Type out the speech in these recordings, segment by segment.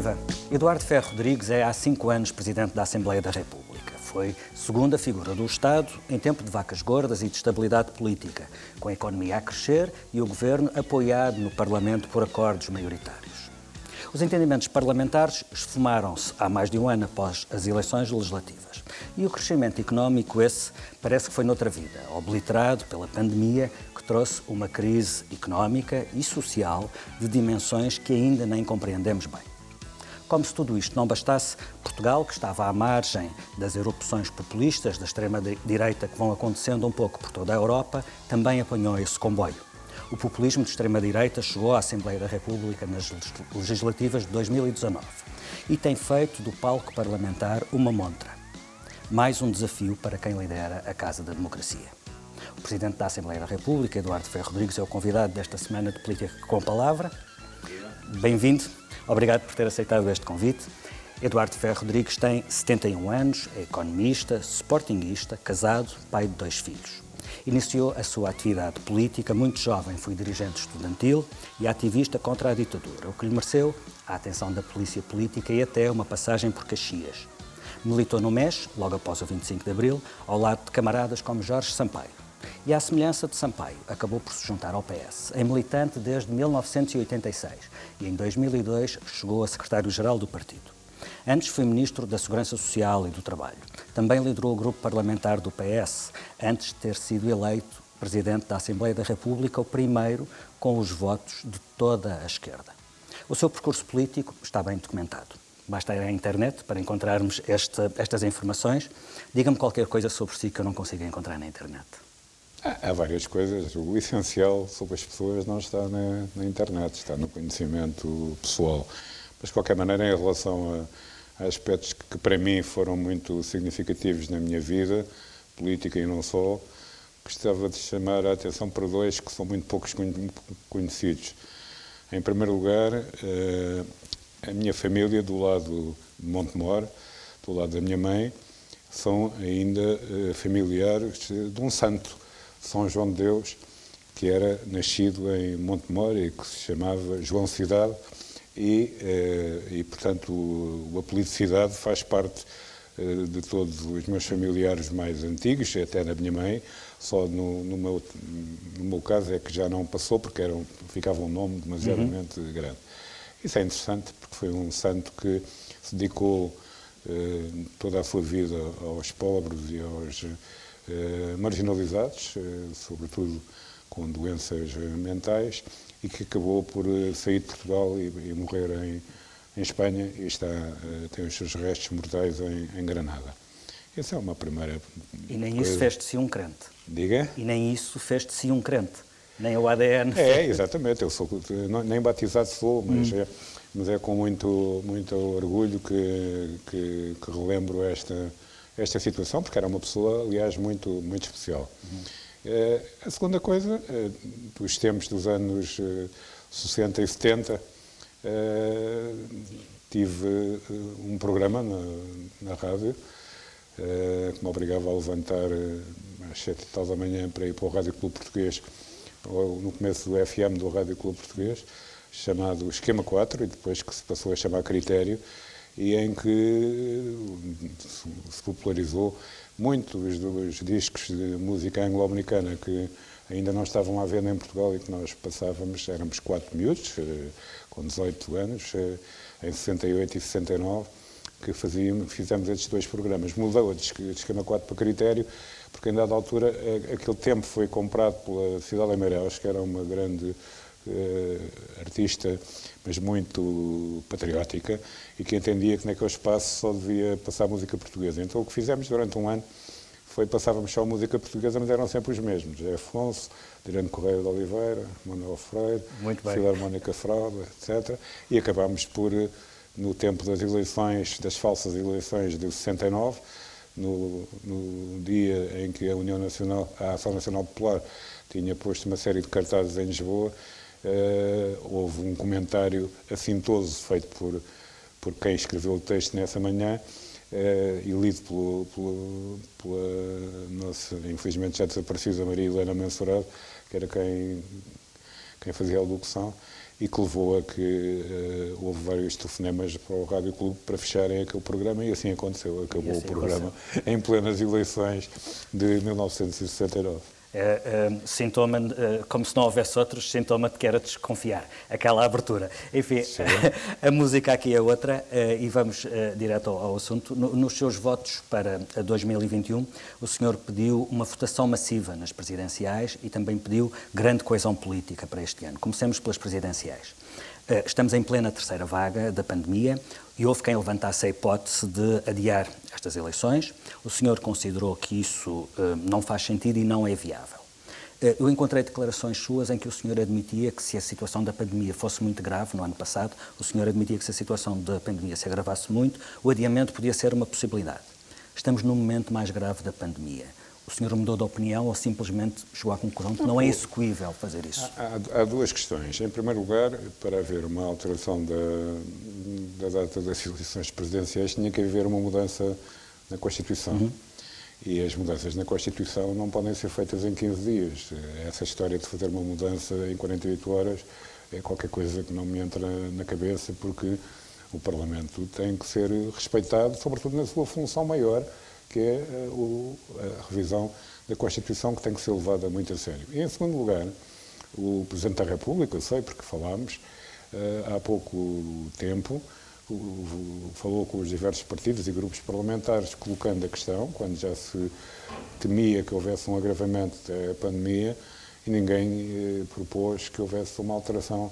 Viva! Eduardo Ferro Rodrigues é há cinco anos Presidente da Assembleia da República. Foi segunda figura do Estado em tempo de vacas gordas e de estabilidade política, com a economia a crescer e o governo apoiado no Parlamento por acordos maioritários. Os entendimentos parlamentares esfumaram-se há mais de um ano após as eleições legislativas. E o crescimento económico, esse, parece que foi noutra vida, obliterado pela pandemia que trouxe uma crise económica e social de dimensões que ainda nem compreendemos bem. Como se tudo isto não bastasse, Portugal, que estava à margem das erupções populistas da extrema-direita que vão acontecendo um pouco por toda a Europa, também apanhou esse comboio o populismo de extrema-direita chegou à Assembleia da República nas legislativas de 2019 e tem feito do palco parlamentar uma montra. Mais um desafio para quem lidera a Casa da Democracia. O Presidente da Assembleia da República, Eduardo Ferro Rodrigues, é o convidado desta semana de Política com Palavra. Bem-vindo. Obrigado por ter aceitado este convite. Eduardo Ferro Rodrigues tem 71 anos, é economista, sportinguista, casado, pai de dois filhos. Iniciou a sua atividade política muito jovem, foi dirigente estudantil e ativista contra a ditadura, o que lhe mereceu a atenção da polícia política e até uma passagem por Caxias. Militou no MES, logo após o 25 de Abril, ao lado de camaradas como Jorge Sampaio. E, à semelhança de Sampaio, acabou por se juntar ao PS, em militante desde 1986 e, em 2002, chegou a secretário-geral do partido. Antes foi Ministro da Segurança Social e do Trabalho. Também liderou o grupo parlamentar do PS, antes de ter sido eleito Presidente da Assembleia da República, o primeiro com os votos de toda a esquerda. O seu percurso político está bem documentado. Basta ir à internet para encontrarmos esta, estas informações. Diga-me qualquer coisa sobre si que eu não consiga encontrar na internet. Há várias coisas. O essencial sobre as pessoas não está na, na internet, está no conhecimento pessoal. Mas, de qualquer maneira, em relação a, a aspectos que, que, para mim foram muito significativos na minha vida, política e não só, gostava de chamar a atenção para dois que são muito poucos conhecidos. Em primeiro lugar, eh, a minha família, do lado de Montemor, do lado da minha mãe, são ainda eh, familiares de um santo, São João de Deus, que era nascido em Montemor e que se chamava João Cidade e, eh, e portanto, o, o apelido Cidade faz parte eh, de todos os meus familiares mais antigos, até da minha mãe, só no, no, meu, no meu caso é que já não passou, porque era um, ficava um nome demasiadamente uhum. grande. Isso é interessante, porque foi um santo que se dedicou eh, toda a sua vida aos pobres e aos marginalizados, eh, sobretudo com doenças mentais, e que acabou por eh, sair de Portugal e, e morrer em, em, Espanha e está, eh, tem os seus restos mortais em, em Granada. Essa é uma primeira. E nem coisa. isso fez de si um crente. Diga? E nem isso fez de si um crente. Nem o ADN. É, exatamente. Eu sou, nem batizado sou, mas, hum. é, mas é com muito, muito orgulho que, que, que relembro esta, esta situação, porque era uma pessoa, aliás, muito, muito especial. Uhum. Eh, a segunda coisa, eh, dos tempos dos anos 60 eh, e 70, tive um programa na, na rádio que me obrigava a levantar às sete e tal da manhã para ir para o Rádio Clube Português, no começo do FM do Rádio Clube Português, chamado Esquema 4, e depois que se passou a chamar Critério, e em que se popularizou muitos dos discos de música anglo-americana que ainda não estavam à venda em Portugal e que nós passávamos, éramos quatro miúdos, eh, com 18 anos, eh, em 68 e 69, que fazíamos, fizemos estes dois programas. Mudou de esquema 4 para critério, porque em dada altura eh, aquele tempo foi comprado pela Cidade de Meireles, que era uma grande artista, mas muito patriótica, e que entendia que naquele espaço só devia passar música portuguesa. Então o que fizemos durante um ano foi passávamos só música portuguesa, mas eram sempre os mesmos. José Afonso, Dirano Correia de Oliveira, Manuel Freire, Filarmónica Fraude, etc. E acabámos por, no tempo das eleições, das falsas eleições de 69, no, no dia em que a União Nacional, a Ação Nacional Popular tinha posto uma série de cartazes em Lisboa, houve um comentário assintoso feito por, por quem escreveu o texto nessa manhã uh, e lido pelo, pelo, pela nossa, infelizmente já desaparecida Maria Helena Mensurado, que era quem, quem fazia a locução, e que levou a que uh, houve vários telefonemas para o Rádio Clube para fecharem aquele programa e assim aconteceu. Acabou assim o programa aconteceu. em plenas eleições de 1969. É, é, sintoma, é, como se não houvesse outros, sintoma de que era desconfiar, aquela abertura. Enfim, a música aqui é outra e vamos direto ao, ao assunto. No, nos seus votos para 2021, o senhor pediu uma votação massiva nas presidenciais e também pediu grande coesão política para este ano. Comecemos pelas presidenciais. É, estamos em plena terceira vaga da pandemia e houve quem levantasse a hipótese de adiar estas eleições. O senhor considerou que isso uh, não faz sentido e não é viável. Uh, eu encontrei declarações suas em que o senhor admitia que se a situação da pandemia fosse muito grave no ano passado, o senhor admitia que se a situação da pandemia se agravasse muito, o adiamento podia ser uma possibilidade. Estamos num momento mais grave da pandemia o senhor mudou de opinião ou simplesmente chegou à conclusão que não é execuível fazer isso? Há, há, duas questões. Em primeiro lugar, para haver uma alteração da, da data das eleições presidenciais, tinha que haver uma mudança na Constituição. Uhum. E as mudanças na Constituição não podem ser feitas em 15 dias. Essa história de fazer uma mudança em 48 horas é qualquer coisa que não me entra na cabeça, porque o Parlamento tem que ser respeitado, sobretudo na sua função maior, que é eh, a revisão da Constituição, que tem que ser levada muito a sério. E, em segundo lugar, o Presidente da República, eu sei porque falámos eh, há pouco tempo, falou com os diversos partidos e grupos parlamentares, colocando a questão, quando já se temia que houvesse um agravamento da pandemia, e ninguém eh, propôs que houvesse uma alteração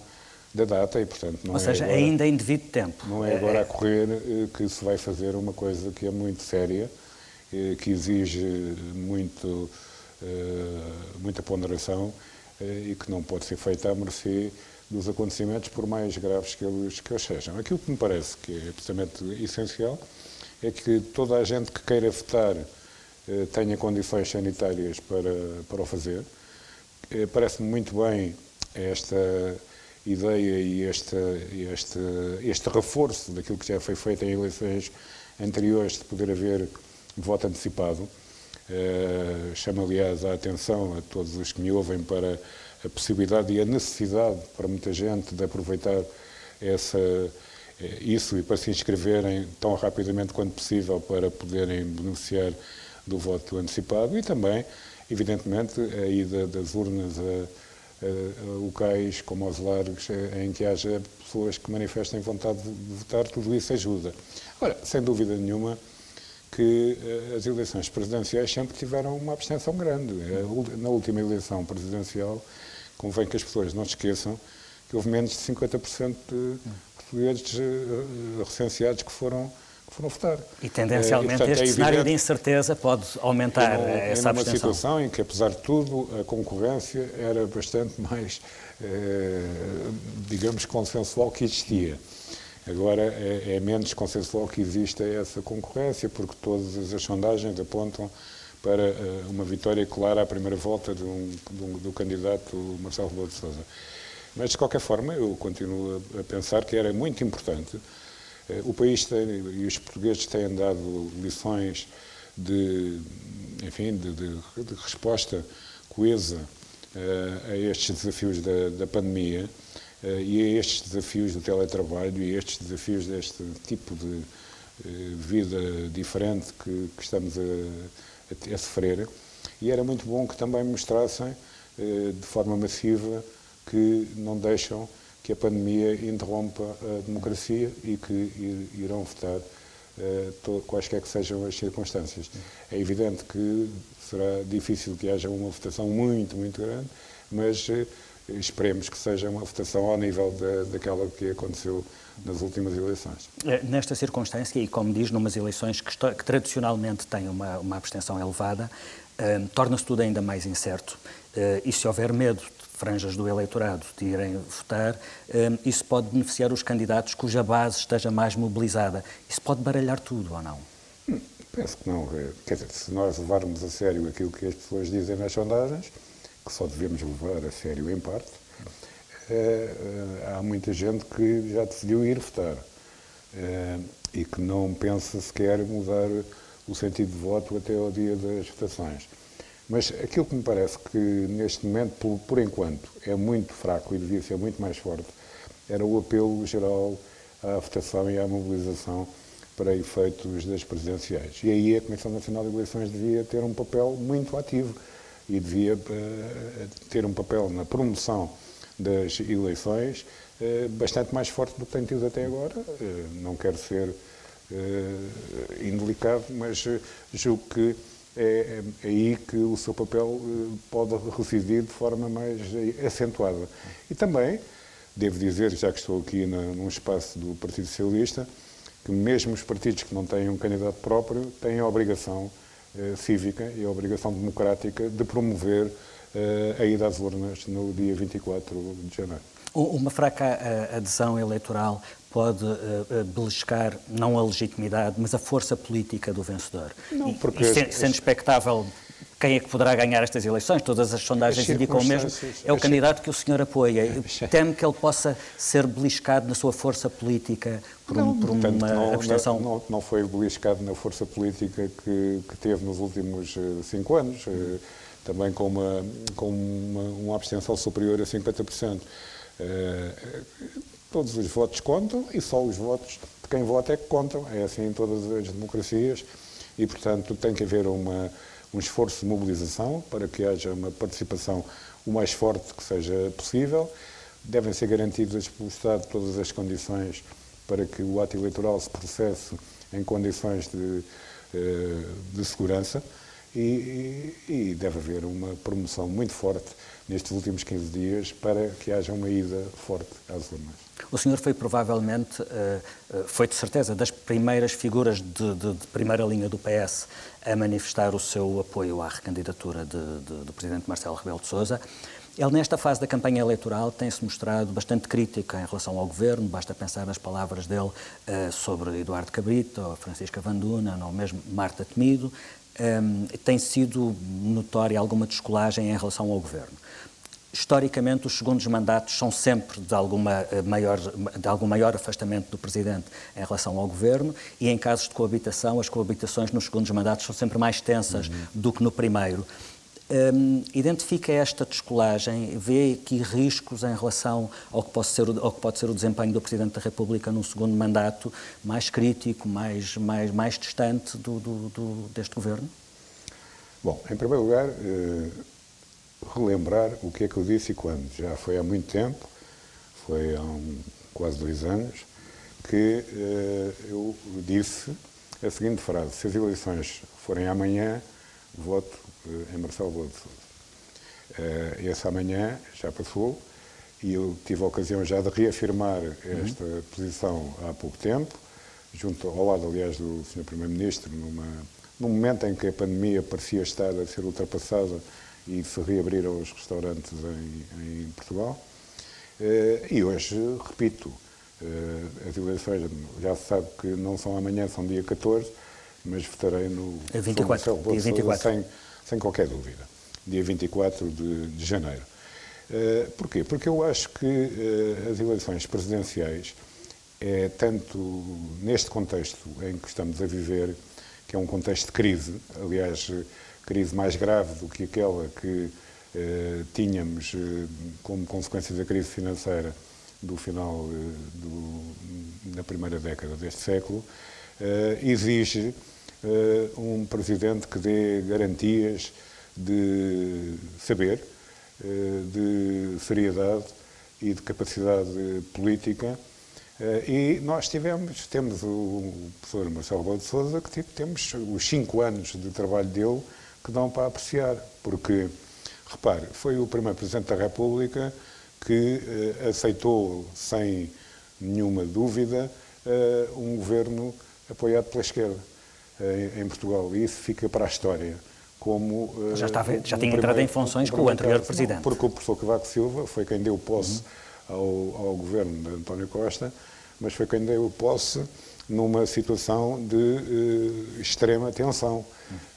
da data e, portanto, não Ou é seja, agora, ainda em devido tempo. Não é agora a correr que se vai fazer uma coisa que é muito séria que exige muito, eh, muita ponderação eh, e que não pode ser feita à mercê dos acontecimentos, por mais graves que eles, que eles sejam. Aquilo que me parece que é absolutamente essencial é que toda a gente que queira votar tenha condições sanitárias para, para o fazer. Parece-me muito bem esta ideia e este, este, este reforço daquilo que já foi feito em eleições anteriores, de poder haver voto antecipado. Uh, chamo, aliás, a atenção a todos os que me ouvem para a possibilidade e a necessidade para muita gente de aproveitar essa, eh, isso e para se inscreverem tão rapidamente quanto possível para poderem beneficiar do voto antecipado e também, evidentemente, a ida das urnas a, a, a locais como aos largos eh, em que haja pessoas que manifestem vontade de votar, tudo isso ajuda. Ora, sem dúvida nenhuma, que eh, as eleições presidenciais sempre tiveram uma abstenção grande. Na última eleição presidencial, convém que as pessoas não se esqueçam que houve menos de 50% de portugueses eh, recenseados que foram, que foram votar. E tendencialmente e, portanto, este é cenário de incerteza pode aumentar essa abstenção. numa situação em que, apesar de tudo, a concorrência era bastante mais, eh, digamos, consensual que existia. Agora é, é menos consensual que exista essa concorrência, porque todas as sondagens apontam para uh, uma vitória clara à primeira volta de um, de um, do candidato Marcelo Rebelo de Sousa. Mas, de qualquer forma, eu continuo a, pensar que era muito importante. Uh, o país tem, e os portugueses têm dado lições de, enfim, de, de, de resposta coesa uh, a estes desafios da, da pandemia. Eh, e a estes desafios do teletrabalho e a estes desafios deste tipo de eh, vida diferente que, que estamos a, a, a, sofrer. E era muito bom que também mostrassem eh, de forma massiva que não deixam que a pandemia interrompa a democracia e que irão votar quaisquer que sejam as circunstâncias. É evidente que será difícil que haja uma votação muito, muito grande, mas esperemos que seja uma votação ao nível de, daquela que aconteceu nas últimas eleições. É, nesta circunstância, e como diz, numas eleições que, que tradicionalmente têm uma, uma abstenção elevada, uh, torna-se tudo ainda mais incerto. Uh, e se houver medo de franjas do eleitorado de irem votar, uh, isso pode beneficiar os candidatos cuja base esteja mais mobilizada. Isso pode baralhar tudo ou não? Hum, penso que não. Quer dizer, se nós levarmos a sério aquilo que as pessoas dizem nas sondagens, que só devemos levar a sério em parte, é, há muita gente que já decidiu ir votar é, e que não pensa sequer mudar o sentido de voto até ao dia das votações. Mas aquilo que me parece que neste momento, por, por enquanto, é muito fraco e devia ser muito mais forte, era o apelo geral à votação e à mobilização para efeitos das presidenciais. E aí a Comissão Nacional de Eleições devia ter um papel muito ativo e devia uh, ter um papel na promoção das eleições uh, bastante mais forte do que tem tido até agora. Uh, não quero ser indelicado, mas julgo que é, é, aí que o seu papel pode residir de forma mais acentuada. E também, devo dizer, já que estou aqui num espaço do Partido Socialista, que mesmo os partidos que não têm um candidato próprio têm a obrigação eh, cívica e a obrigação democrática de promover eh, a ida às urnas no dia 24 de janeiro. Uma fraca eh, adesão eleitoral pode beliscar não a legitimidade, mas a força política do vencedor. Não, porque... E, sendo expectável quem é que poderá ganhar estas eleições? Todas as sondagens indicam o mesmo. É o candidato que o senhor apoia. Teme que ele possa ser beliscado na sua força política por, não, um, por uma não, abstenção? Não, não, foi beliscado na força política que, que teve nos últimos uh, cinco anos, uh, também com, uma, com uma, uma, abstenção superior a 50%. Uh, eh, todos os votos contam e só os votos de quem vota é que contam. É assim em todas as democracias e, portanto, tem que haver uma um esforço de mobilização para que haja uma participação o mais forte que seja possível. Devem ser garantidas pelo Estado todas as condições para que o ato eleitoral se processe em condições de, eh, de segurança e, e, deve haver uma promoção muito forte nestes últimos 15 dias para que haja uma ida forte às urnas. O senhor foi provavelmente, eh, eh, foi de certeza, das primeiras figuras de, de, de primeira linha do PS a manifestar o seu apoio à recandidatura de, do Presidente Marcelo Rebelo de Sousa. Ele, nesta fase da campanha eleitoral, tem-se mostrado bastante crítico em relação ao governo, basta pensar nas palavras dele uh, sobre Eduardo Cabrito, ou Francisca Vanduna, ou mesmo Marta Temido. Um, tem sido notória alguma descolagem em relação ao governo historicamente, os segundos mandatos são sempre de, alguma eh, maior, de algum maior afastamento do Presidente em relação ao Governo e, em casos de coabitação, as coabitações nos segundos mandatos são sempre mais tensas uhum. do que no primeiro. Um, identifica esta descolagem, vê aqui riscos em relação ao que, pode ser, ao que pode ser o desempenho do Presidente da República num segundo mandato mais crítico, mais, mais, mais distante do, do, do deste Governo? Bom, em primeiro lugar, eh, relembrar o que é que eu disse e quando. Já foi há muito tempo, foi há um, quase dois anos, que uh, eu disse a seguinte frase: se as eleições forem amanhã, voto em Marcelo Boa de Sousa. Uh, esse amanhã já passou e eu tive a ocasião já de reafirmar esta uhum. posição há pouco tempo, junto ao lado, aliás, do Sr. Primeiro-Ministro, numa, num momento em que a pandemia parecia estar a ser ultrapassada e se reabriram os restaurantes em, em Portugal. Uh, e hoje, repito, uh, as eleições já se sabe que não são amanhã, são dia 14, mas votarei no é 24, dia 24. Sem, sem qualquer dúvida, dia 24 de, de janeiro. Uh, porquê? Porque eu acho que uh, as eleições presidenciais, é tanto neste contexto em que estamos a viver, que é um contexto de crise, aliás, crise mais grave do que aquela que eh, tínhamos eh, como consequência da crise financeira do final eh, do, da primeira década deste século, eh, exige eh, um presidente que dê garantias de saber, eh, de seriedade e de capacidade política. E nós tivemos, temos o professor Marcelo Rebelo de Sousa, que temos os cinco anos de trabalho dele que dão para apreciar, porque, repare, foi o primeiro Presidente da República que eh, aceitou, sem nenhuma dúvida, eh, um governo apoiado pela esquerda eh, em Portugal. E isso fica para a história. Como, já, estava, já um tinha entrado em funções com o anterior Presidente. Porque o professor Cavaco Silva foi quem deu posse uhum. ao, ao governo de António Costa, mas foi quem deu posse numa situação de uh, extrema tensão.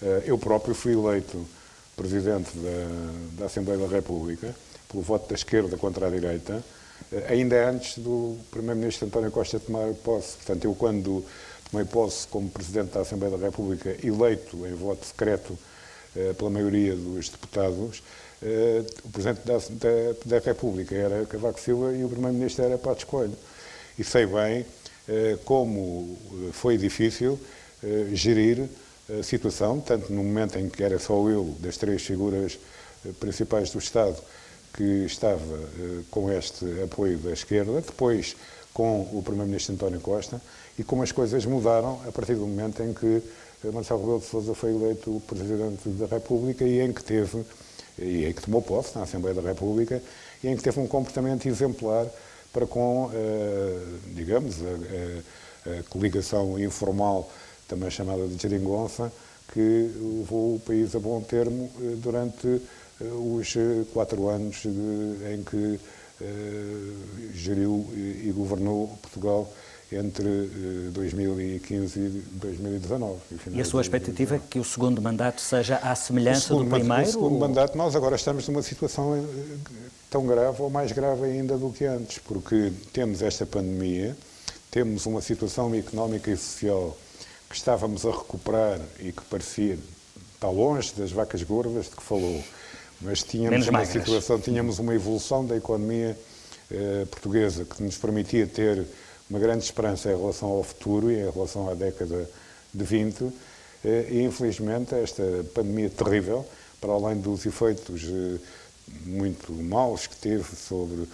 Uh, eu próprio fui eleito presidente da, da, Assembleia da República pelo voto da esquerda contra a direita, uh, ainda antes do primeiro-ministro António Costa tomar posse. Portanto, eu quando tomei posse como presidente da Assembleia da República, eleito em voto secreto pela maioria dos deputados, o Presidente da, da, da, República era Cavaco Silva e o Primeiro-Ministro era Pato Escolho. E sei bem como foi difícil gerir a situação, tanto no momento em que era só eu, das três figuras principais do Estado, que estava com este apoio da esquerda, depois com o Primeiro-Ministro António Costa, e como as coisas mudaram a partir do momento em que Marcelo Rebelo de Sousa foi eleito Presidente da República e em que teve, e em que tomou posse na Assembleia da República, e em que teve um comportamento exemplar para com, eh, digamos, a, coligação informal, também chamada de geringonça, que levou o país a bom termo eh, durante eh, os quatro anos em que geriu e governou Portugal entre 2015 eh, e 2019. E a sua expectativa é que o segundo mandato seja à semelhança do primeiro? O segundo ou... mandato, nós agora estamos numa situação eh, tão grave ou mais grave ainda do que antes, porque temos esta pandemia, temos uma situação económica e social que estávamos a recuperar e que parecia está longe das vacas gordas de que falou, mas tínhamos Menos uma magras. situação, tínhamos uma evolução da economia eh, portuguesa que nos permitia ter uma grande esperança em relação ao futuro e em relação à década de 20 eh, e, infelizmente, esta pandemia terrível, para além dos efeitos eh, muito maus que teve sobre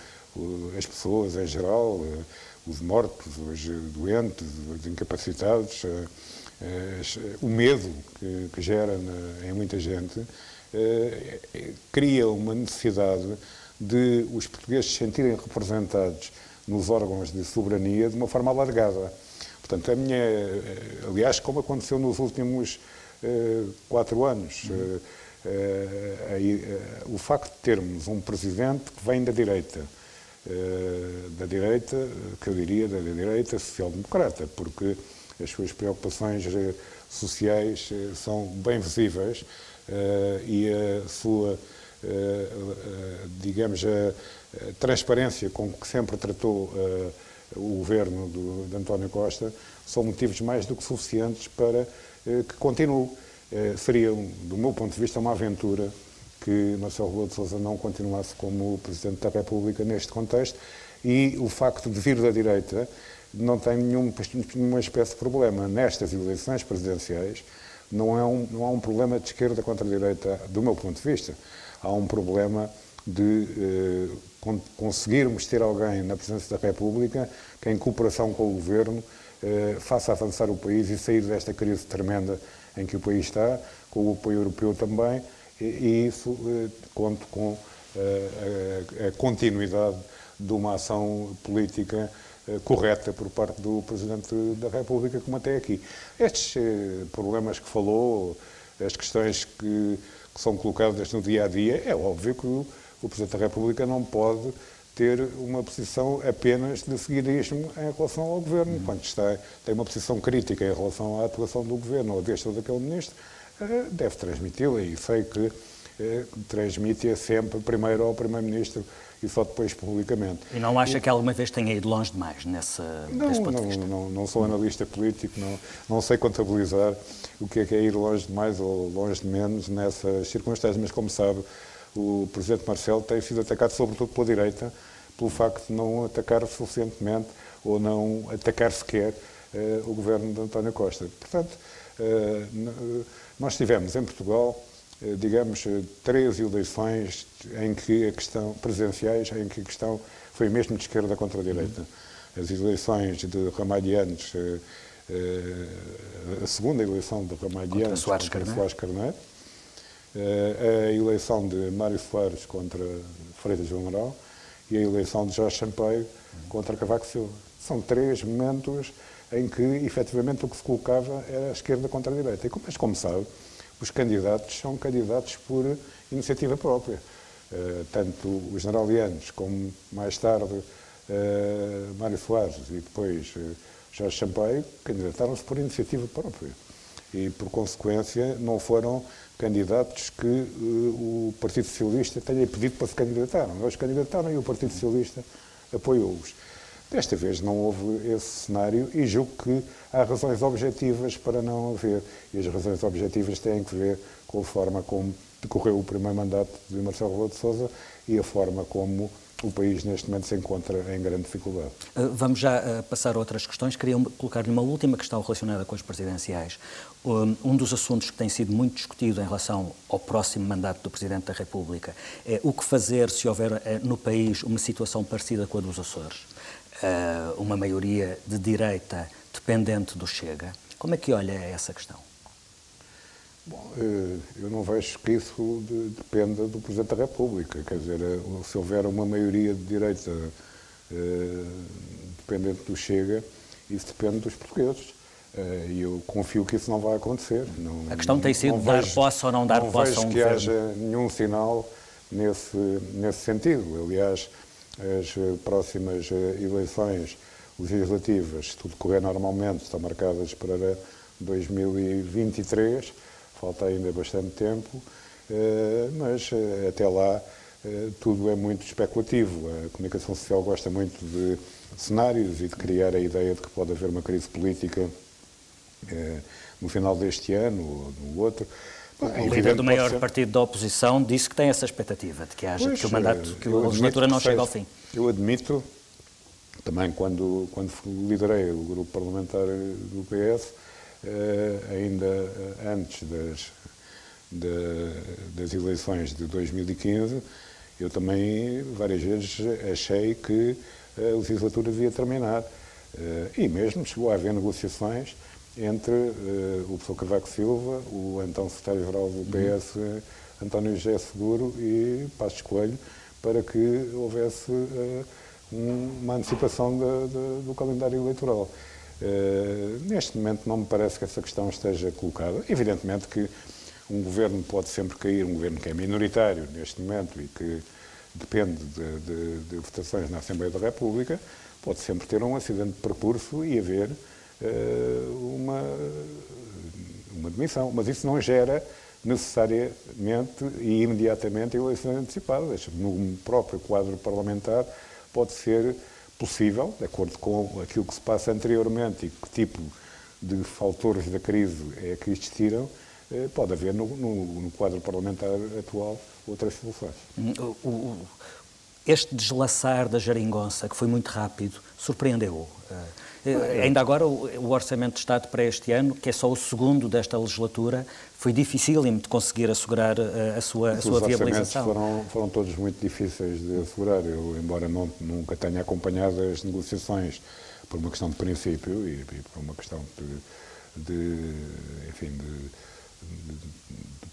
as pessoas em geral, eh, os mortos, os doentes, os incapacitados, o medo que, que gera em muita gente, cria uma necessidade de os portugueses se sentirem representados nos órgãos de soberania de uma forma alargada. Portanto, a minha, eh, aliás, como aconteceu nos últimos uh, quatro anos, uh, uh, o facto de termos um presidente que vem da direita, da direita, que eu diria da direita social-democrata, porque as suas preocupações sociais são bem visíveis e a sua, digamos, a, transparência com que sempre tratou o governo do, de António Costa são motivos mais do que suficientes para que continue. Seria, do meu ponto de vista, uma aventura que Marcelo Rebelo de Sousa não continuasse como Presidente da República neste contexto e o facto de vir da direita não tem nenhum, nenhuma espécie de problema. Nestas eleições presidenciais não, é um, não há um problema de esquerda contra direita, do meu ponto de vista. Há um problema de eh, conseguirmos ter alguém na presidência da República que, em cooperação com o Governo, eh, faça avançar o país e sair desta crise tremenda em que o país está, com o apoio europeu também, e, e isso eh, conto com eh, a, a, continuidade de uma ação política correta por parte do Presidente da República, como até aqui. Estes eh, problemas que falou, as questões que, que são colocadas no dia a dia, é óbvio que o Presidente da República não pode ter uma posição apenas de seguidismo em relação ao Governo. Uhum. Quando está, tem uma posição crítica em relação à atuação do Governo ou deste ou daquele Ministro, eh, deve transmiti-la e sei que eh, transmite-a sempre primeiro ao Primeiro-Ministro e só depois publicamente. E não acha e, que alguma vez tenha ido longe demais nessa, não, nesse ponto não, de vista? Não, não sou analista político, não, não sei contabilizar o que é, que é ir longe demais ou longe de menos nessas circunstâncias, mas como sabe, o Presidente Marcelo tem sido atacado sobretudo pela direita, pelo facto de não atacar suficientemente ou não atacar sequer uh, o governo de António Costa. Portanto, uh, nós tivemos em Portugal, digamos, três eleições em que a questão presenciais, em que a questão foi mesmo de esquerda contra a direita. As eleições de Ramalhianos, a segunda eleição de Ramalhianos contra Soares Carneiro, Soares Carneiro a eleição de Mário Soares contra Freitas João Amaral e a eleição de Jorge Sampaio contra Cavaco Silva. São três momentos em que, efetivamente, o que se colocava era a esquerda contra a direita. Mas, como sabe, os candidatos são candidatos por iniciativa própria. Uh, tanto os generalianos como, mais tarde, uh, Mário Soares e depois uh, Jorge Sampaio candidataram-se por iniciativa própria. E, por consequência, não foram candidatos que uh, o Partido Socialista tenha pedido para se candidatar. Eles candidataram e o Partido Socialista apoiou-os. Desta vez não houve esse cenário e julgo que há razões objetivas para não haver. E as razões objetivas têm que ver com a forma como decorreu o primeiro mandato de Marcelo Rebelo de Sousa e a forma como o país neste momento se encontra em grande dificuldade. Uh, vamos já uh, passar a outras questões. Queria colocar-lhe uma última questão relacionada com as presidenciais. Um dos assuntos que tem sido muito discutido em relação ao próximo mandato do Presidente da República é o que fazer se houver no país uma situação parecida com a dos Açores. Uma maioria de direita dependente do Chega. Como é que olha essa questão? Bom, eh, eu não vejo que isso dependa do Presidente da República. Quer dizer, eh, se houver uma maioria de direita eh, dependente do Chega, isso depende dos portugueses. E eu confio que isso não vai acontecer. Não, a questão tem sido dar vejo, posse ou não dar não posse a um que governo. haja nenhum sinal nesse, nesse sentido. Aliás, as próximas eleições legislativas, se tudo correr normalmente, estão marcadas para 2023 falta ainda bastante tempo, eh, mas eh, até lá eh, tudo é muito especulativo. A comunicação social gosta muito de cenários e de criar a ideia de que pode haver uma crise política no final deste ano ou no outro. O líder do maior ser... partido da oposição disse que tem essa expectativa de que haja pois, que o mandato, que a legislatura não chegue ao fim. Eu admito, também quando, quando liderei o grupo parlamentar do PS, eh, ainda eh, antes das, das eleições de 2015, eu também várias vezes achei que a legislatura devia terminar. Eh, e mesmo chegou a haver negociações entre o professor Cavaco Silva, o então secretário-geral do PS, uhum. António José Seguro e Passos Coelho, para que houvesse uma antecipação do calendário eleitoral. Uh, neste momento não me parece que essa questão esteja colocada. Evidentemente que um governo pode sempre cair, um governo que é minoritário neste momento e que depende de, de, de votações na Assembleia da República, pode sempre ter um acidente de percurso e haver uh, uma, uma demissão. Mas isso não gera necessariamente e imediatamente eleições antecipadas. No próprio quadro parlamentar pode ser possível, de acordo com aquilo que se passa anteriormente e que tipo de fatores da crise é que existiram, eh, pode haver no, no, no quadro parlamentar atual outras soluções. Hum, este deslaçar da geringonça, que foi muito rápido, surpreendeu-o? Eh, ainda agora, o Orçamento de Estado para este ano, que é só o segundo desta legislatura, foi dificílimo de conseguir assegurar eh, a sua, a sua viabilização. Os foram, foram todos muito difíceis de assegurar. Eu, embora não, nunca tenha acompanhado as negociações por uma questão de princípio e, e por uma questão de, de enfim, de, de,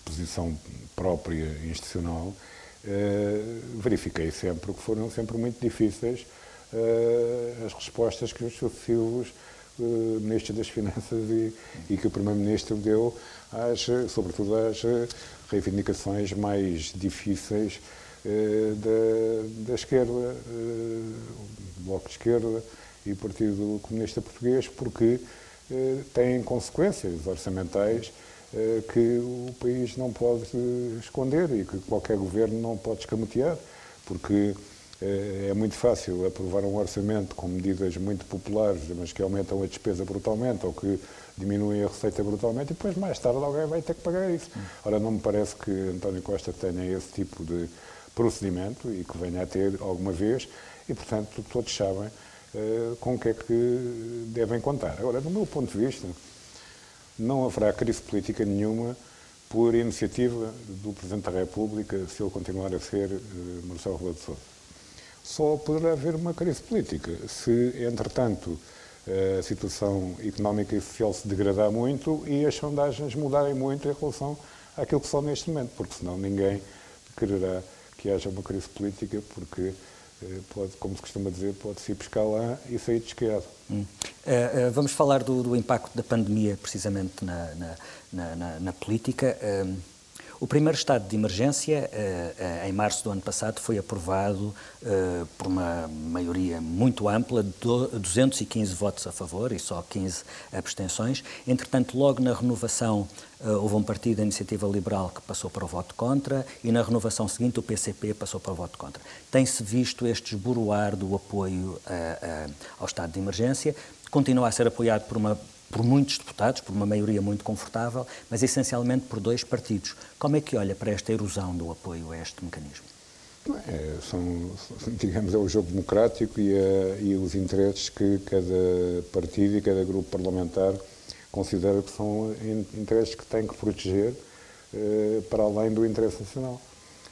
posição própria institucional, eh, verifiquei sempre que foram sempre muito difíceis eh, as respostas que os sucessivos eh, ministros das Finanças e, e que o Primeiro-Ministro deu, às, sobretudo às reivindicações mais difíceis da, da esquerda, do Bloco de Esquerda e Partido Comunista Português, porque têm consequências orçamentais que o país não pode esconder e que qualquer governo não pode escamotear, porque é, é muito fácil aprovar um orçamento com medidas muito populares, mas que aumentam a despesa brutalmente ou que diminuem a receita brutalmente e depois mais tarde alguém vai ter que pagar isso. Ora, não me parece que António Costa tenha esse tipo de procedimento e que venha a ter alguma vez e, portanto, todos sabem uh, com o que é que devem contar. Agora, do meu ponto de vista, não haverá crise política nenhuma por iniciativa do Presidente da República se ele continuar a ser uh, Marcelo Rebelo de Sousa só poderá haver uma crise política. Se, entretanto, a situação económica e social se degradar muito e as sondagens mudarem muito em relação àquilo que são neste momento, porque senão ninguém quererá que haja uma crise política, porque eh, pode, como se costuma dizer, pode-se ir pescar lá e sair desqueado. Hum. Uh, uh, vamos falar do, do, impacto da pandemia, precisamente, na, na, na, na política. Uh, o primeiro estado de emergência, eh, eh, em março do ano passado, foi aprovado eh, por uma maioria muito ampla, 215 votos a favor e só 15 abstenções. Entretanto, logo na renovação, houve um partido da Iniciativa Liberal que passou para o voto contra e na renovação seguinte o PCP passou para o voto contra. Tem-se visto este esboroar do apoio ao estado de emergência, continua a ser apoiado por uma por muitos deputados, por uma maioria muito confortável, mas essencialmente por dois partidos. Como é que olha para esta erosão do apoio a este mecanismo? É, são, digamos, é o jogo democrático e, a, e, os interesses que cada partido e cada grupo parlamentar considera que são interesses que têm que proteger eh, para além do interesse nacional.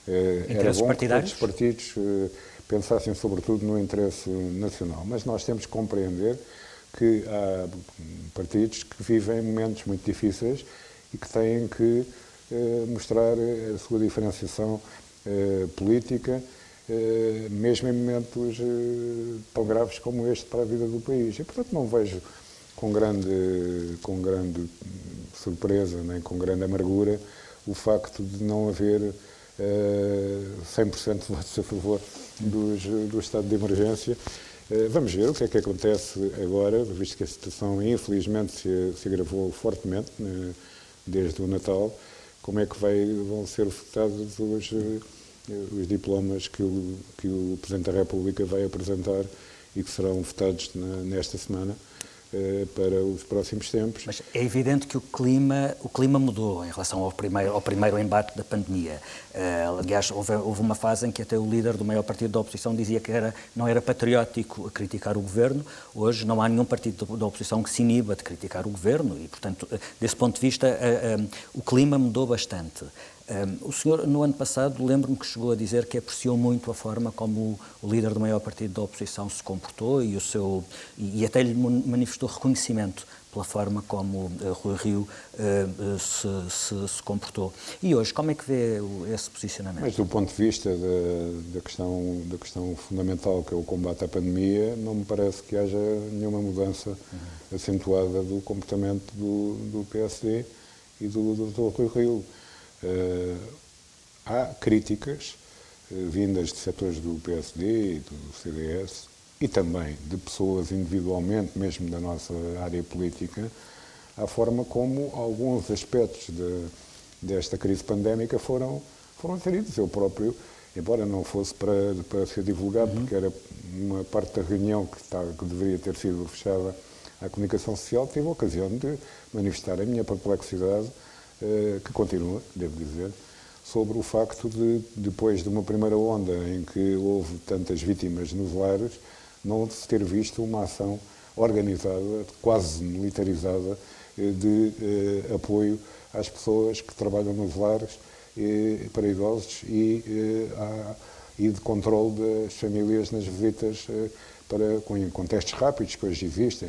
Eh, Interesses Era bom partidários? que todos os partidos eh, pensassem sobretudo no interesse nacional, mas nós temos que compreender que há partidos que vivem momentos muito difíceis e que têm que eh, mostrar a sua diferenciação política, mesmo em momentos tão graves como este para a vida do país. E, portanto, não vejo com grande, com grande surpresa nem com grande amargura o facto de não haver 100% de votos a favor dos, do estado de emergência. Eh, vamos ver o que é que acontece agora, visto que a situação, infelizmente, se, se agravou fortemente né, desde o Natal. Como é que vai, vão ser votados os, eh, os diplomas que o, que o Presidente da República vai apresentar e que serão votados na, nesta semana? Eh, para os próximos tempos. Mas é evidente que o clima, o clima mudou em relação ao primeiro, ao primeiro embate da pandemia. Uh, aliás, houve, houve, uma fase em que até o líder do maior partido da oposição dizia que era, não era patriótico criticar o governo. Hoje não há nenhum partido da oposição que se iniba de criticar o governo e, portanto, eh, desse ponto de vista, uh, o clima mudou bastante. Um, o senhor, no ano passado, lembro-me que chegou a dizer que apreciou muito a forma como o, o, líder do maior partido da oposição se comportou e, o seu, e, e até lhe manifestou reconhecimento pela forma como uh, Rui Rio uh, se, se, se, comportou. E hoje, como é que vê esse posicionamento? Mas do ponto de vista da, da, questão, da questão fundamental, que é o combate à pandemia, não me parece que haja nenhuma mudança uhum. acentuada do comportamento do, do PSD e do, Dr. Rui Rio. Uh, há críticas uh, vindas de setores do PSD e do CDS e também de pessoas individualmente, mesmo da nossa área política, à forma como alguns aspectos de, desta crise pandémica foram, foram geridos. Eu próprio, embora não fosse para, para ser divulgado, uhum. porque era uma parte da reunião que, está, que deveria ter sido fechada à comunicação social, tive a ocasião de manifestar a minha perplexidade eh, que continua, devo dizer, sobre o facto de, depois de uma primeira onda em que houve tantas vítimas nos lares, não se ter visto uma ação organizada, quase militarizada, eh, de eh, apoio às pessoas que trabalham nos lares eh, para idosos e, eh, e de controle das famílias nas visitas eh, para, com, com testes rápidos que hoje existem.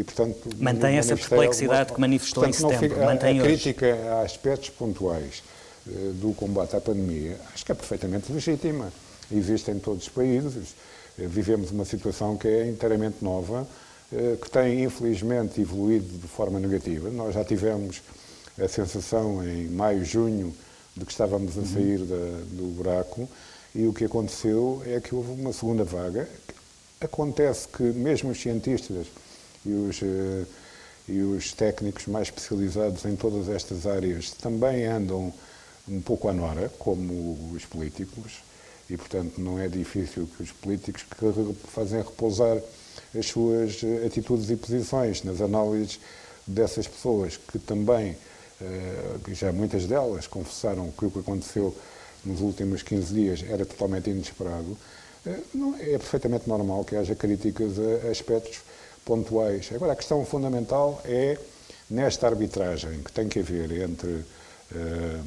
E, portanto, Mantém essa perplexidade que manifestou portanto, em setembro. Fica, Mantém a, a crítica a aspectos pontuais uh, do combate à pandemia acho que é perfeitamente legítima. Existe em todos os países. Uh, vivemos uma situação que é inteiramente nova, uh, que tem, infelizmente, evoluído de forma negativa. Nós já tivemos a sensação em maio, junho, de que estávamos a sair uhum. da, do buraco e o que aconteceu é que houve uma segunda vaga. Acontece que mesmo os cientistas e os, eh, e os técnicos mais especializados em todas estas áreas também andam um pouco à nora, como os políticos, e portanto não é difícil que os políticos que fazem repousar as suas eh, atitudes e posições nas análises dessas pessoas que também, eh, já muitas delas confessaram que o que aconteceu nos últimos 15 dias era totalmente inesperado, é perfeitamente normal que haja críticas a aspectos pontuais. Agora, a questão fundamental é, nesta arbitragem que tem que haver entre uh,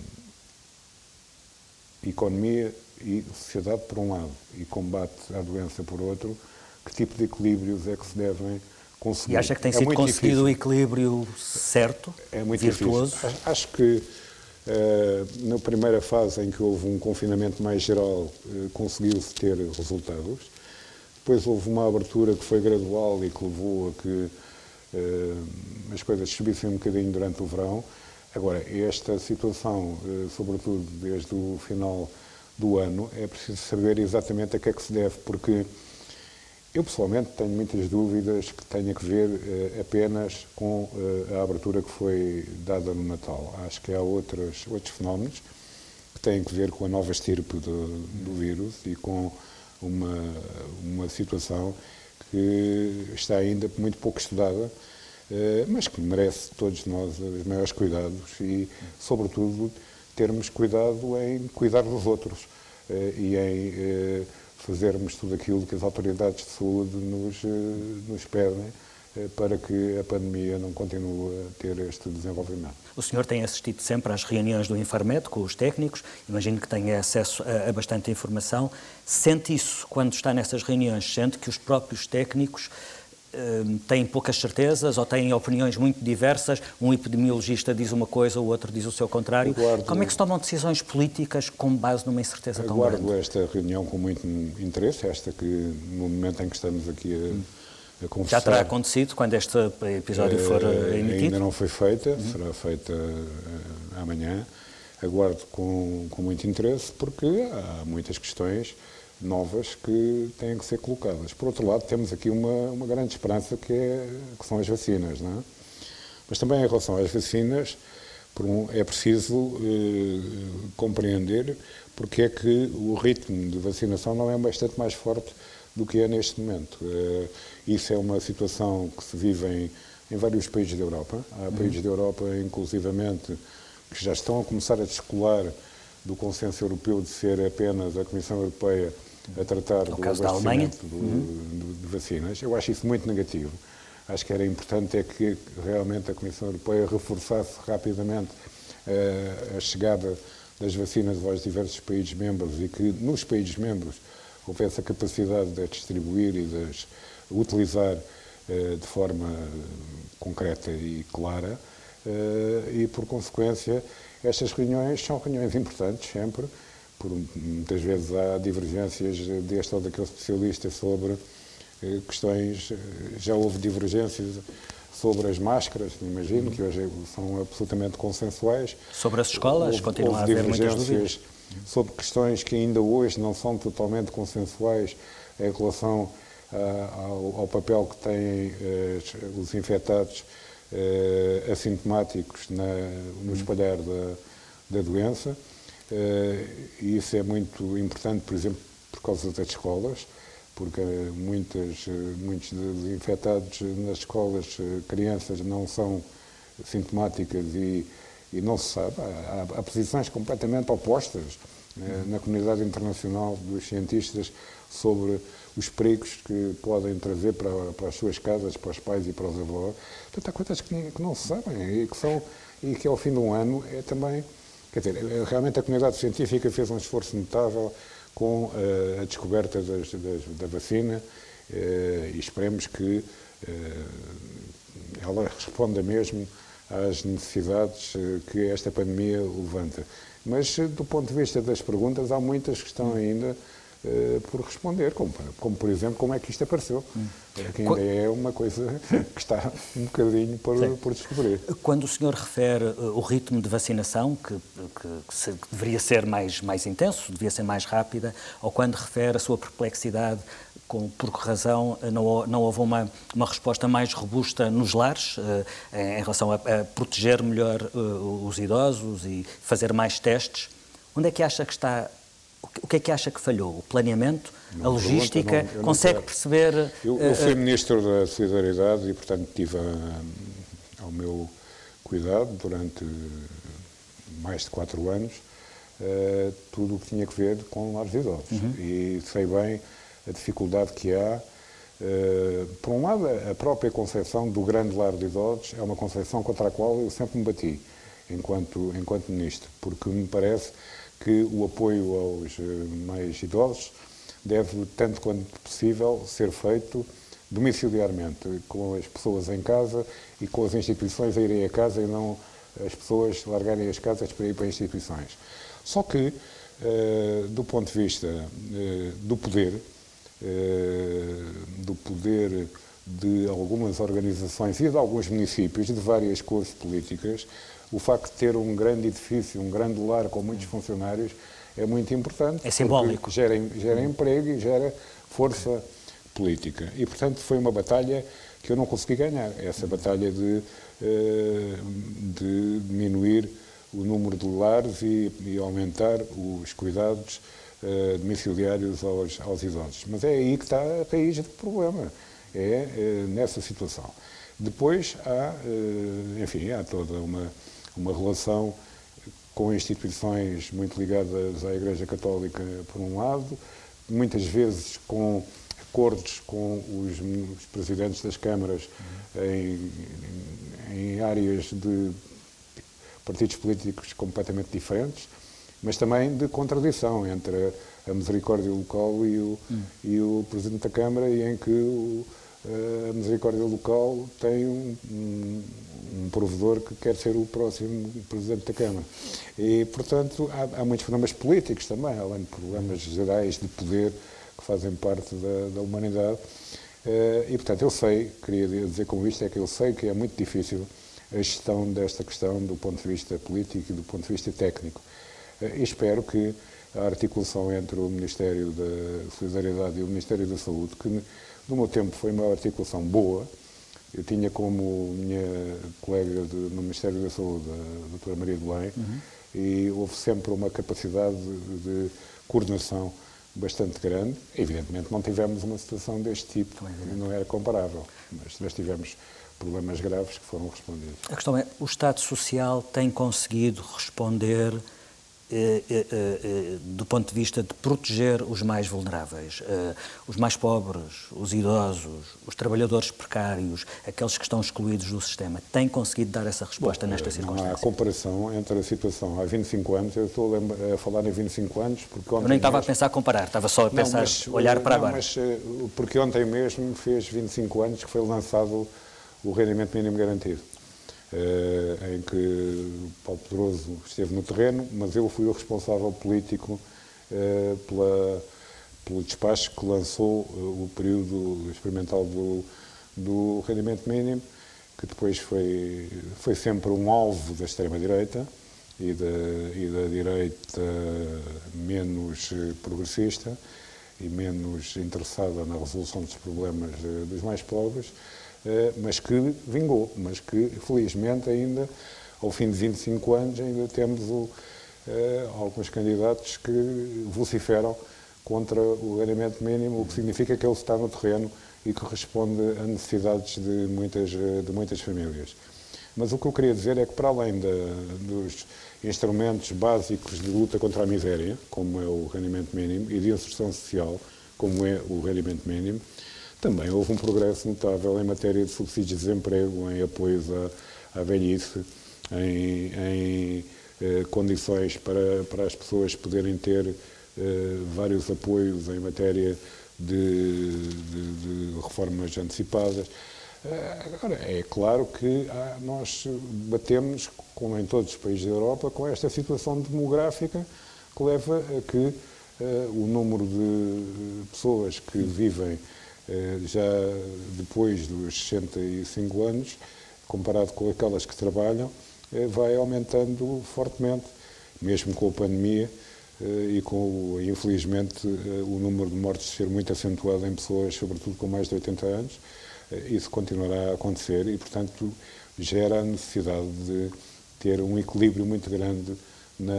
economia e sociedade por um lado e combate à doença por outro, que tipo de equilíbrios é que se devem conseguir? E acha que tem é sido conseguido o equilíbrio certo, é muito virtuoso? Difícil. Acho que uh, na primeira fase em que houve um confinamento mais geral, uh, conseguiu-se ter resultados. Depois houve uma abertura que foi gradual e que levou a que uh, as coisas subissem um bocadinho durante o verão. Agora, esta situação, uh, sobretudo desde o final do ano, é preciso saber exatamente a que é que se deve, porque eu pessoalmente tenho muitas dúvidas que tenha que ver uh, apenas com a abertura que foi dada no Natal. Acho que há outros, outros fenómenos que têm que ver com a nova estirpe do, do vírus e com uma, uma situação que está ainda muito pouco estudada mas que merece todos nós os maiores cuidados e, sobretudo, termos cuidado em cuidar dos outros e em fazermos tudo aquilo que as autoridades de saúde nos, nos pedem para que a pandemia não continue a ter este desenvolvimento. O senhor tem assistido sempre às reuniões do Infarmed com os técnicos, imagino que tenha acesso a, a bastante informação. Sente isso quando está nessas reuniões? Sente que os próprios técnicos uh, têm poucas certezas ou têm opiniões muito diversas? Um epidemiologista diz uma coisa, o outro diz o seu contrário. Guardo, Como é que se tomam decisões políticas com base numa incerteza tão grande? Guardo esta reunião com muito interesse, esta que no momento em que estamos aqui a. Hum já terá acontecido quando este episódio for uh, emitido? Ainda não foi feita, uhum. será feita uh, amanhã. Aguardo com, com muito interesse porque há muitas questões novas que têm que ser colocadas. Por outro lado, temos aqui uma, uma grande esperança que, é, que são as vacinas, não é? Mas também em relação às vacinas, um, é preciso uh, compreender porque é que o ritmo de vacinação não é bastante mais forte do que é neste momento. Uh, isso é uma situação que se vive em, em vários países da Europa. Há uhum. países da Europa, inclusivamente, que já estão a começar a descolar do consenso europeu de ser apenas a Comissão Europeia a tratar no do abastecimento uhum. de vacinas. Eu acho isso muito negativo. Acho que era importante é que realmente a Comissão Europeia reforçasse rapidamente uh, a chegada das vacinas aos diversos países membros e que nos países membros houvesse a capacidade de distribuir e de utilizar eh, de forma concreta e clara eh, e, por consequência, estas reuniões são reuniões importantes sempre, por, muitas vezes há divergências deste ou daquele especialista sobre eh, questões, já houve divergências sobre as máscaras, imagino, que hoje são absolutamente consensuais. Sobre as escolas, houve, continuam houve a haver muitas dúvidas. Sobre questões que ainda hoje não são totalmente consensuais em relação ao, ao, papel que têm uh, os infectados uh, assintomáticos na, no espalhar da, da doença. Eh, e isso é muito importante, por exemplo, por causa das escolas, porque muitas, muitos dos infectados nas escolas, crianças, não são sintomáticas e, e não se sabe. Há, há posições completamente opostas na comunidade internacional dos cientistas sobre os perigos que podem trazer para, para as suas casas, para os pais e para os avós. Portanto, há coisas que, que não se sabem e que, são, e que ao fim de um ano é também. Quer dizer, é, realmente a comunidade científica fez um esforço notável com uh, a descoberta das, das, da vacina uh, e esperemos que uh, ela responda mesmo às necessidades que esta pandemia levanta. Mas, do ponto de vista das perguntas, há muitas que estão ainda uh, por responder, como, como, por exemplo, como é que isto apareceu. Hum. Que ainda é uma coisa que está um bocadinho por, por descobrir. Quando o senhor refere uh, o ritmo de vacinação, que, que, que, se, que, deveria ser mais, mais intenso, devia ser mais rápida, ou quando refere a sua perplexidade com, por que razão eh, não, não houve uma, uma resposta mais robusta nos lares uh, em relação a, a proteger melhor uh, os idosos e fazer mais testes. Onde é que acha que está o que é que acha que falhou? O planeamento? Não, a logística? Não, consegue perceber? Eu, eu fui uh, Ministro da Solidariedade e, portanto, tive a, ao meu cuidado durante mais de quatro anos uh, tudo o que tinha que ver com lares idosos. Uhum. E sei bem a dificuldade que há. Uh, por um lado, a própria concepção do grande lar de idosos é uma concepção contra a qual eu sempre me bati, enquanto, enquanto Ministro, porque me parece que o apoio aos eh, mais idosos deve, tanto quanto possível, ser feito domiciliarmente, com as pessoas em casa e com as instituições a irem a casa e não as pessoas largarem as casas para ir para instituições. Só que, eh, do ponto de vista eh, do poder, do poder de algumas organizações e de alguns municípios de várias cores políticas, o facto de ter um grande edifício, um grande lar com muitos funcionários é muito importante. É simbólico. Gera, gera emprego e gera força política. E, portanto, foi uma batalha que eu não consegui ganhar. Essa batalha de, eh, de diminuir o número de lares e, e aumentar os cuidados uh, domiciliários aos, aos idosos. Mas é aí que está a raiz do problema, é, é nessa situação. Depois há, enfim, há toda uma, uma relação com instituições muito ligadas à Igreja Católica, por um lado, muitas vezes com acordos com os, os presidentes das câmaras uhum. em, em áreas de partidos políticos completamente diferentes, mas também de contradição entre a, misericórdia local e o, uhum. e o presidente da Câmara, e em que o, a misericórdia local tem um, um, um, provedor que quer ser o próximo presidente da Câmara. E, portanto, há, há muitos problemas políticos também, além de problemas gerais de poder que fazem parte da, da humanidade. Eh, e, portanto, eu sei, queria dizer com isto, é que eu sei que é muito difícil a gestão desta questão do ponto de vista político e do ponto de vista técnico. Eh, e espero que a articulação entre o Ministério da Solidariedade e o Ministério da Saúde, que no meu tempo foi uma articulação boa, eu tinha como minha colega de, no Ministério da Saúde, a doutora Maria de Belém, uhum. e houve sempre uma capacidade de, de coordenação bastante grande. Evidentemente não tivemos uma situação deste tipo, não era comparável, mas, mas tivemos problemas graves que foram respondidos. A questão é, o Estado Social tem conseguido responder do ponto de vista de proteger os mais vulneráveis, os mais pobres, os idosos, os trabalhadores precários, aqueles que estão excluídos do sistema, tem conseguido dar essa resposta Bom, nesta circunstância? Não há comparação entre a situação há 25 anos, eu estou a, falar em 25 anos, porque ontem Eu nem estava mesmo... a pensar a comparar, estava só a pensar, não, mas, olhar para não, agora. Mas, porque ontem mesmo fez 25 anos que foi lançado o rendimento mínimo garantido. Eh, em que Paulo Pedroso esteve no terreno, mas eu fui o responsável político eh, pela, pelo despacho que lançou eh, o período experimental do, do rendimento mínimo, que depois foi, foi sempre um alvo da extrema-direita e da, e da direita menos progressista e menos interessada na resolução dos problemas dos mais pobres mas que vingou, mas que felizmente ainda, ao fim de 25 anos, ainda temos o, eh, alguns candidatos que vociferam contra o rendimento mínimo, o que significa que ele está no terreno e que responde a necessidades de muitas, de muitas famílias. Mas o que eu queria dizer é que, para além dos instrumentos básicos de luta contra a miséria, como é o rendimento mínimo, e de inserção social, como é o rendimento mínimo, também houve um progresso notável em matéria de subsídios de desemprego, em apoios à, à velhice, em, em eh, condições para, para as pessoas poderem ter eh, vários apoios em matéria de, de, de reformas antecipadas. Eh, agora, é claro que há, nós batemos, como em todos os países da Europa, com esta situação demográfica que leva a que eh, o número de pessoas que vivem eh, já depois dos 65 anos, comparado com aquelas que trabalham, eh, vai aumentando fortemente, mesmo com a pandemia eh, e com, infelizmente, o número de mortes ser muito acentuado em pessoas, sobretudo com mais de 80 anos. Isso continuará a acontecer e, portanto, gera a necessidade de ter um equilíbrio muito grande na,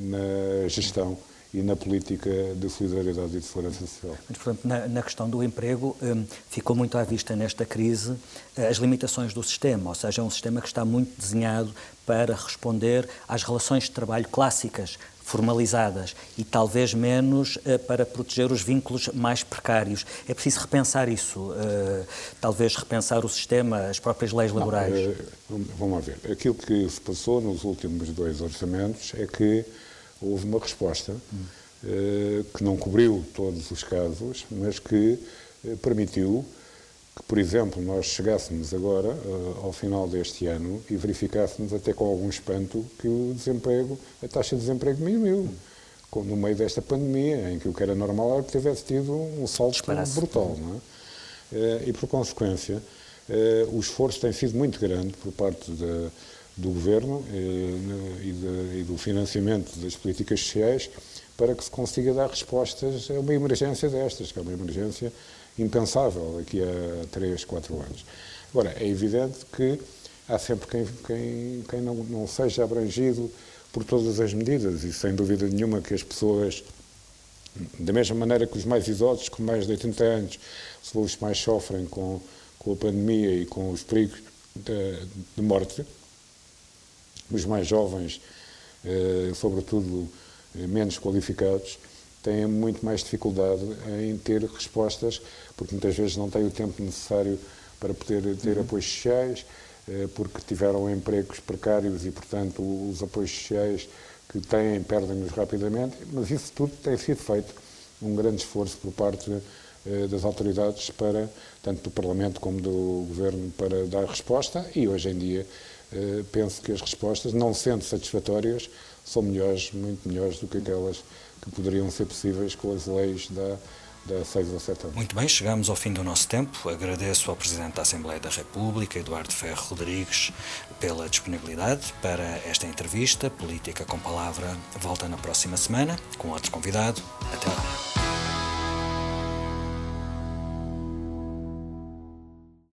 na gestão e na política de solidariedade e de segurança social. Mas, portanto, na, na questão do emprego, um, ficou muito à vista nesta crise uh, as limitações do sistema, ou seja, é um sistema que está muito desenhado para responder às relações de trabalho clássicas, formalizadas e talvez menos uh, para proteger os vínculos mais precários. É preciso repensar isso, uh, talvez repensar o sistema, as próprias leis laborais. Não, vamos lá ver. Aquilo que se passou nos últimos dois orçamentos é que houve uma resposta uh, que não cobriu todos os casos, mas que uh, permitiu que, por exemplo, nós chegássemos agora, uh, ao final deste ano, e verificássemos até com algum espanto que o desemprego, a taxa de desemprego diminuiu. No meio desta pandemia, em que o que era normal era que tivesse tido um salto brutal. É? E, por consequência, o esforço tem sido muito grande por parte da do Governo eh, e, de, e, do financiamento das políticas sociais para que se consiga dar respostas a uma emergência destas, que é uma emergência impensável daqui a 3, 4 anos. Agora, é evidente que há sempre quem, quem, quem não, não seja abrangido por todas as medidas e sem dúvida nenhuma que as pessoas, da mesma maneira que os mais idosos, com mais de 80 anos, são os mais sofrem com com a pandemia e com os perigos de, de morte, os mais jovens, eh, sobretudo eh, menos qualificados, têm muito mais dificuldade em ter respostas, porque muitas vezes não têm o tempo necessário para poder ter uhum. apoios sociais, eh, porque tiveram empregos precários e, portanto, os apoios sociais que têm perdem-nos rapidamente, mas isso tudo tem sido feito um grande esforço por parte das autoridades para, tanto do Parlamento como do Governo, para dar resposta e hoje em dia penso que as respostas, não sendo satisfatórias, são melhores, muito melhores do que aquelas que poderiam ser possíveis com as leis da, da 6 ou 7 anos. Muito bem, chegamos ao fim do nosso tempo. Agradeço ao Presidente da Assembleia da República, Eduardo Ferro Rodrigues, pela disponibilidade para esta entrevista. Política com Palavra volta na próxima semana com outro convidado. Até lá.